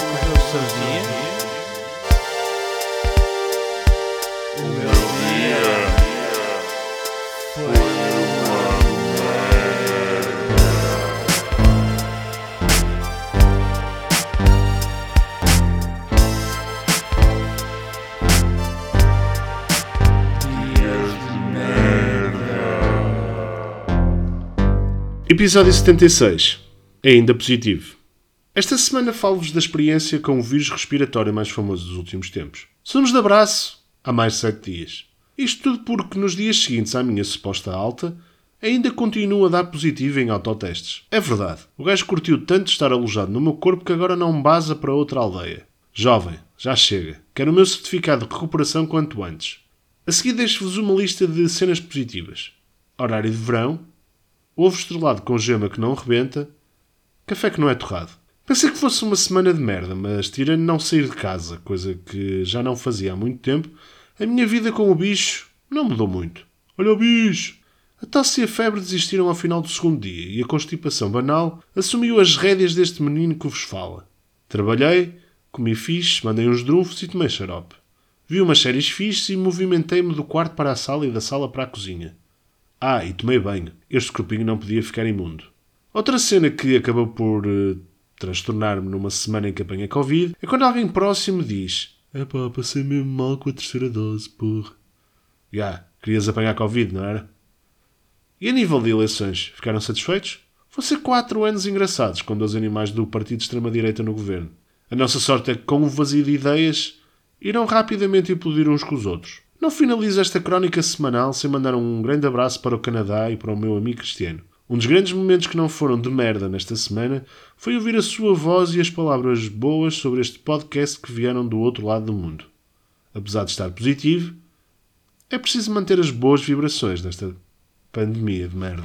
correr o seu dia. O meu dia foi uma merda. Dias de merda. Episódio 76. Ainda positivo. Esta semana falo-vos da experiência com o vírus respiratório mais famoso dos últimos tempos. Somos de abraço há mais de 7 dias. Isto tudo porque nos dias seguintes à minha suposta alta, ainda continuo a dar positivo em autotestes. É verdade, o gajo curtiu tanto estar alojado no meu corpo que agora não baza para outra aldeia. Jovem, já chega. Quero o meu certificado de recuperação quanto antes. A seguir deixo-vos uma lista de cenas positivas. Horário de verão, ovo estrelado com gema que não rebenta, café que não é torrado. Pensei que fosse uma semana de merda, mas tirando não sair de casa, coisa que já não fazia há muito tempo, a minha vida com o bicho não mudou muito. Olha o bicho! A tosse e a febre desistiram ao final do segundo dia e a constipação banal assumiu as rédeas deste menino que vos fala. Trabalhei, comi fixe, mandei uns drunfos e tomei xarope. Vi umas séries fixes e movimentei-me do quarto para a sala e da sala para a cozinha. Ah, e tomei banho. Este corpinho não podia ficar imundo. Outra cena que acabou por uh, transtornar-me numa semana em que Covid é quando alguém próximo diz Epá, passei mesmo mal com a terceira dose, porra. Já, querias apanhar Covid, não era? E a nível de eleições, ficaram satisfeitos? Vão ser quatro anos engraçados com dois animais do partido de extrema-direita no governo. A nossa sorte é que, com o vazio de ideias, irão rapidamente implodir uns com os outros. Não finalizo esta crónica semanal sem mandar um grande abraço para o Canadá e para o meu amigo Cristiano. Um dos grandes momentos que não foram de merda nesta semana foi ouvir a sua voz e as palavras boas sobre este podcast que vieram do outro lado do mundo. Apesar de estar positivo, é preciso manter as boas vibrações nesta pandemia de merda.